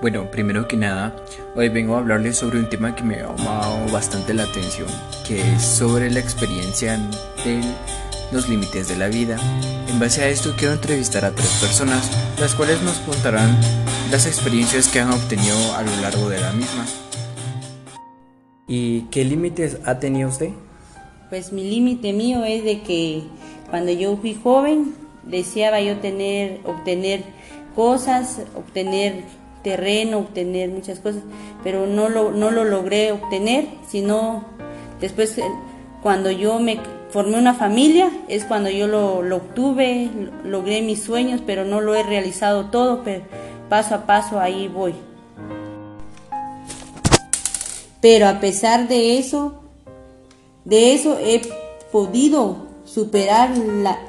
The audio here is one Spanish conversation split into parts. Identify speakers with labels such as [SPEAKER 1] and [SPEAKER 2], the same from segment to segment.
[SPEAKER 1] Bueno, primero que nada, hoy vengo a hablarles sobre un tema que me ha llamado bastante la atención, que es sobre la experiencia de los límites de la vida. En base a esto quiero entrevistar a tres personas, las cuales nos contarán las experiencias que han obtenido a lo largo de la misma.
[SPEAKER 2] ¿Y qué límites ha tenido usted?
[SPEAKER 3] Pues mi límite mío es de que cuando yo fui joven deseaba yo tener, obtener cosas, obtener terreno, obtener muchas cosas, pero no lo, no lo logré obtener, sino después eh, cuando yo me formé una familia es cuando yo lo, lo obtuve, logré mis sueños, pero no lo he realizado todo, pero paso a paso ahí voy. Pero a pesar de eso, de eso he podido superar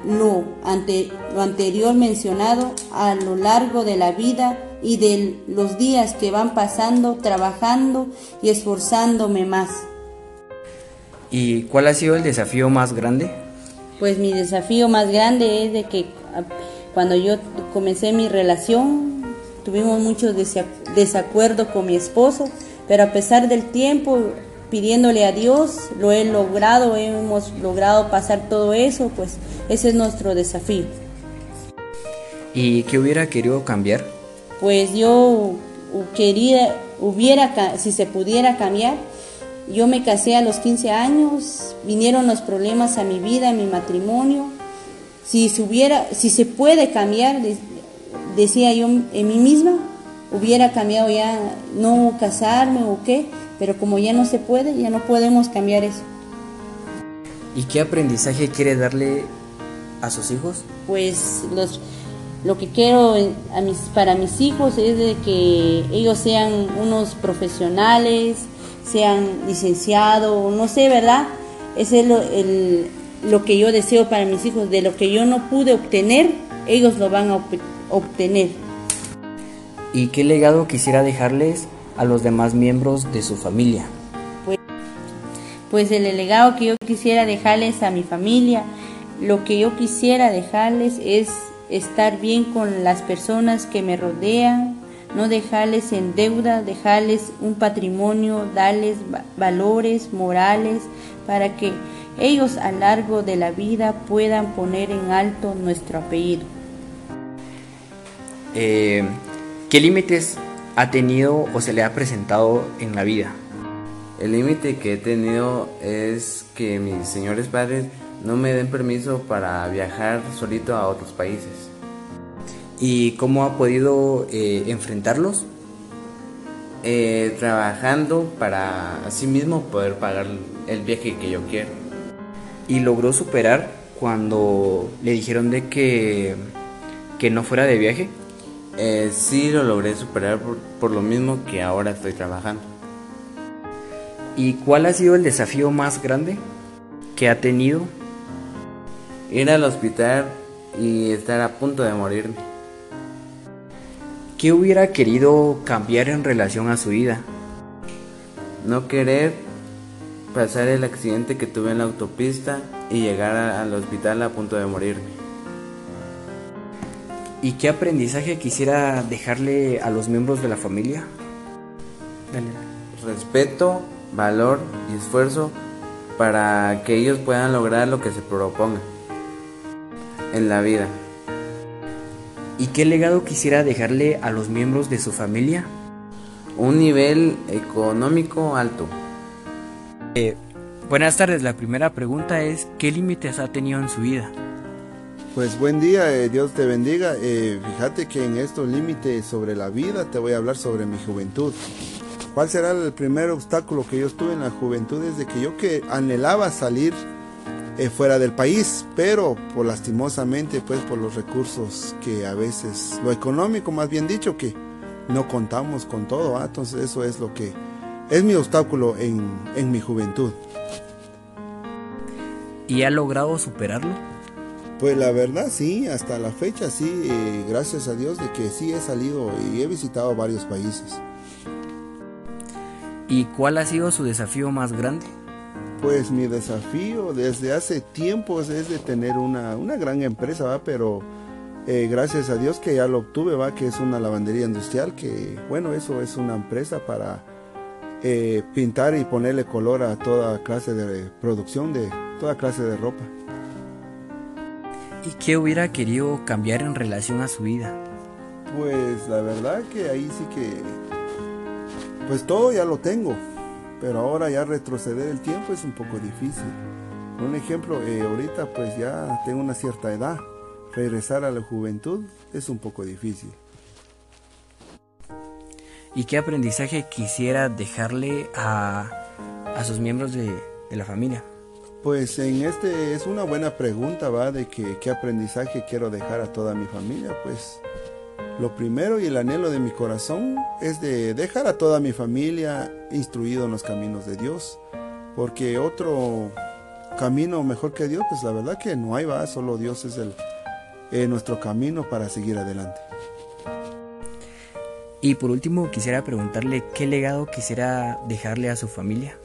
[SPEAKER 3] lo, ante, lo anterior mencionado a lo largo de la vida y de los días que van pasando trabajando y esforzándome más.
[SPEAKER 2] ¿Y cuál ha sido el desafío más grande?
[SPEAKER 3] Pues mi desafío más grande es de que ah, cuando yo comencé mi relación tuvimos muchos desacuerdos con mi esposo, pero a pesar del tiempo pidiéndole a Dios, lo he logrado, hemos logrado pasar todo eso, pues ese es nuestro desafío.
[SPEAKER 2] ¿Y qué hubiera querido cambiar?
[SPEAKER 3] Pues yo quería, hubiera, si se pudiera cambiar, yo me casé a los 15 años, vinieron los problemas a mi vida, a mi matrimonio. Si se, hubiera, si se puede cambiar, decía yo en mí misma, hubiera cambiado ya no casarme o qué, pero como ya no se puede, ya no podemos cambiar eso.
[SPEAKER 2] ¿Y qué aprendizaje quiere darle a sus hijos?
[SPEAKER 3] Pues los, lo que quiero a mis, para mis hijos es de que ellos sean unos profesionales, sean licenciados, no sé, ¿verdad? Ese es lo, el, lo que yo deseo para mis hijos, de lo que yo no pude obtener, ellos lo van a obtener.
[SPEAKER 2] ¿Y qué legado quisiera dejarles a los demás miembros de su familia?
[SPEAKER 3] Pues, pues el legado que yo quisiera dejarles a mi familia, lo que yo quisiera dejarles es estar bien con las personas que me rodean, no dejarles en deuda, dejarles un patrimonio, darles valores morales para que ellos a lo largo de la vida puedan poner en alto nuestro apellido.
[SPEAKER 2] Eh, ¿Qué límites ha tenido o se le ha presentado en la vida?
[SPEAKER 4] El límite que he tenido es que mis señores padres no me den permiso para viajar solito a otros países.
[SPEAKER 2] ¿Y cómo ha podido eh, enfrentarlos?
[SPEAKER 4] Eh, trabajando para así mismo poder pagar el viaje que yo quiero.
[SPEAKER 2] ¿Y logró superar cuando le dijeron de que, que no fuera de viaje?
[SPEAKER 4] Eh, sí lo logré superar por, lo mismo que ahora estoy trabajando.
[SPEAKER 2] ¿Y cuál ha sido el desafío más grande que ha tenido?
[SPEAKER 4] Ir al hospital y estar a punto de morirme.
[SPEAKER 2] ¿Qué hubiera querido cambiar en relación a su vida?
[SPEAKER 4] No querer pasar el accidente que tuve en la autopista y llegar al hospital a punto de morirme.
[SPEAKER 2] ¿Y qué aprendizaje quisiera dejarle a los miembros de la familia?
[SPEAKER 4] Respeto, valor y esfuerzo para que ellos puedan lograr lo que se propongan en la vida.
[SPEAKER 2] ¿Y qué legado quisiera dejarle a los miembros de su familia?
[SPEAKER 4] Un nivel económico alto.
[SPEAKER 2] Eh, buenas tardes, la primera pregunta es, ¿qué límites ha tenido en su vida?
[SPEAKER 5] Pues buen día, eh, Dios te bendiga. Eh, fíjate que en estos límites sobre la vida te voy a hablar sobre mi juventud. ¿Cuál será el primer obstáculo que yo tuve en la juventud? Es de que yo que anhelaba salir eh, fuera del país, pero por lastimosamente, pues por los recursos que a veces, lo económico más bien dicho, que no contamos con todo. ¿ah? Entonces eso es lo que es mi obstáculo en, en mi juventud.
[SPEAKER 2] ¿Y ha logrado superarlo?
[SPEAKER 5] Pues la verdad sí, hasta la fecha sí, eh, gracias a Dios de que sí he salido y he visitado varios países.
[SPEAKER 2] ¿Y cuál ha sido su desafío más grande?
[SPEAKER 5] Pues mi desafío desde hace tiempos es de tener una, gran empresa, pero eh, gracias a Dios que ya lo obtuve, va, que es una lavandería industrial, que bueno, eso es una empresa para eh, pintar y ponerle color a toda clase de producción de toda clase de ropa.
[SPEAKER 2] ¿Y qué hubiera querido cambiar en relación a su vida?
[SPEAKER 5] Pues la verdad que ahí sí que, pues todo ya lo tengo, pero ahora ya retroceder el tiempo es un poco difícil. Un ejemplo, eh, ahorita pues ya tengo una cierta edad, regresar a la juventud es un poco difícil.
[SPEAKER 2] ¿Y qué aprendizaje quisiera dejarle a, a sus miembros de, de, la familia?
[SPEAKER 5] Pues en este es una buena pregunta, ¿va? De que, qué aprendizaje quiero dejar a toda mi familia. Pues lo primero y el anhelo de mi corazón es de dejar a toda mi familia instruido en los caminos de Dios. Porque otro camino mejor que Dios, pues la verdad que no hay, va, solo Dios es el, eh, nuestro camino para seguir adelante.
[SPEAKER 2] Y por último quisiera preguntarle qué legado quisiera dejarle a su familia.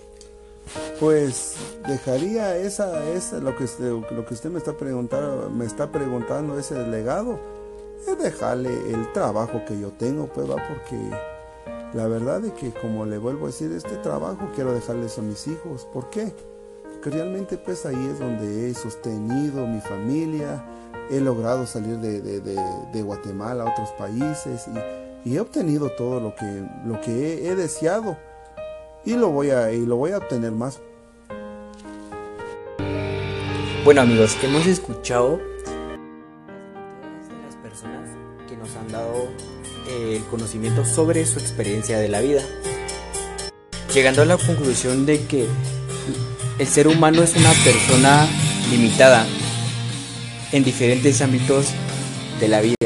[SPEAKER 5] Pues dejaría esa, esa lo que usted, lo que usted me está preguntando, me está preguntando ese legado, es dejarle el trabajo que yo tengo, pues va, porque la verdad es que como le vuelvo a decir, este trabajo quiero dejarles a mis hijos. ¿Por qué? Porque realmente pues ahí es donde he sostenido mi familia, he logrado salir de, de, de, Guatemala a otros países y, he obtenido todo lo que, lo que he, deseado y lo, voy a, y lo voy a obtener más.
[SPEAKER 2] Bueno amigos, que hemos escuchado las personas que nos han dado eh, el conocimiento sobre su experiencia de la vida. Llegando a la conclusión de que el ser humano es una persona limitada en diferentes ámbitos de la vida.